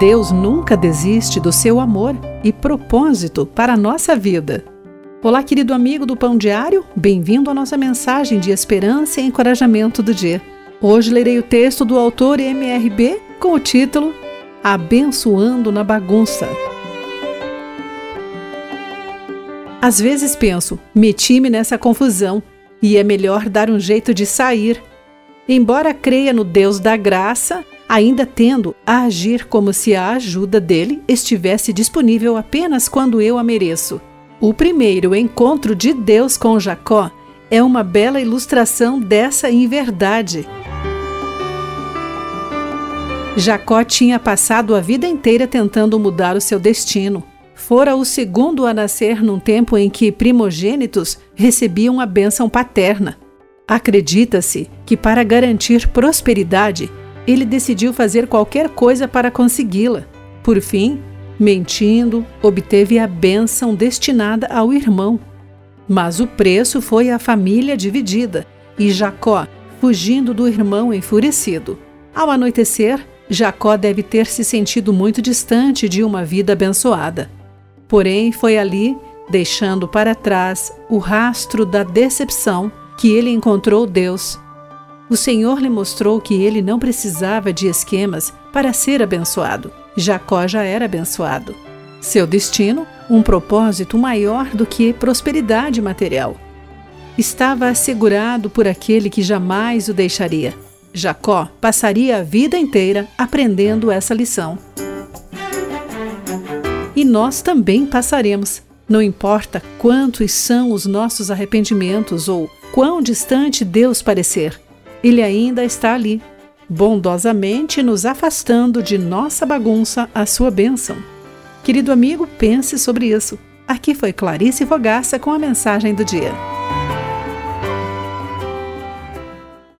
Deus nunca desiste do seu amor e propósito para a nossa vida. Olá, querido amigo do Pão Diário, bem-vindo à nossa mensagem de esperança e encorajamento do dia. Hoje lerei o texto do autor MRB com o título Abençoando na Bagunça. Às vezes penso, meti-me nessa confusão e é melhor dar um jeito de sair. Embora creia no Deus da graça, ainda tendo a agir como se a ajuda dele estivesse disponível apenas quando eu a mereço. O primeiro encontro de Deus com Jacó é uma bela ilustração dessa inverdade. Jacó tinha passado a vida inteira tentando mudar o seu destino. Fora o segundo a nascer num tempo em que primogênitos recebiam a bênção paterna. Acredita-se que, para garantir prosperidade, ele decidiu fazer qualquer coisa para consegui-la. Por fim, mentindo, obteve a bênção destinada ao irmão. Mas o preço foi a família dividida e Jacó fugindo do irmão enfurecido. Ao anoitecer, Jacó deve ter se sentido muito distante de uma vida abençoada. Porém, foi ali, deixando para trás o rastro da decepção, que ele encontrou Deus o Senhor lhe mostrou que ele não precisava de esquemas para ser abençoado. Jacó já era abençoado. Seu destino, um propósito maior do que prosperidade material. Estava assegurado por aquele que jamais o deixaria. Jacó passaria a vida inteira aprendendo essa lição. E nós também passaremos. Não importa quantos são os nossos arrependimentos ou quão distante Deus parecer ele ainda está ali, bondosamente nos afastando de nossa bagunça a sua bênção. Querido amigo, pense sobre isso. Aqui foi Clarice Fogaça com a mensagem do dia.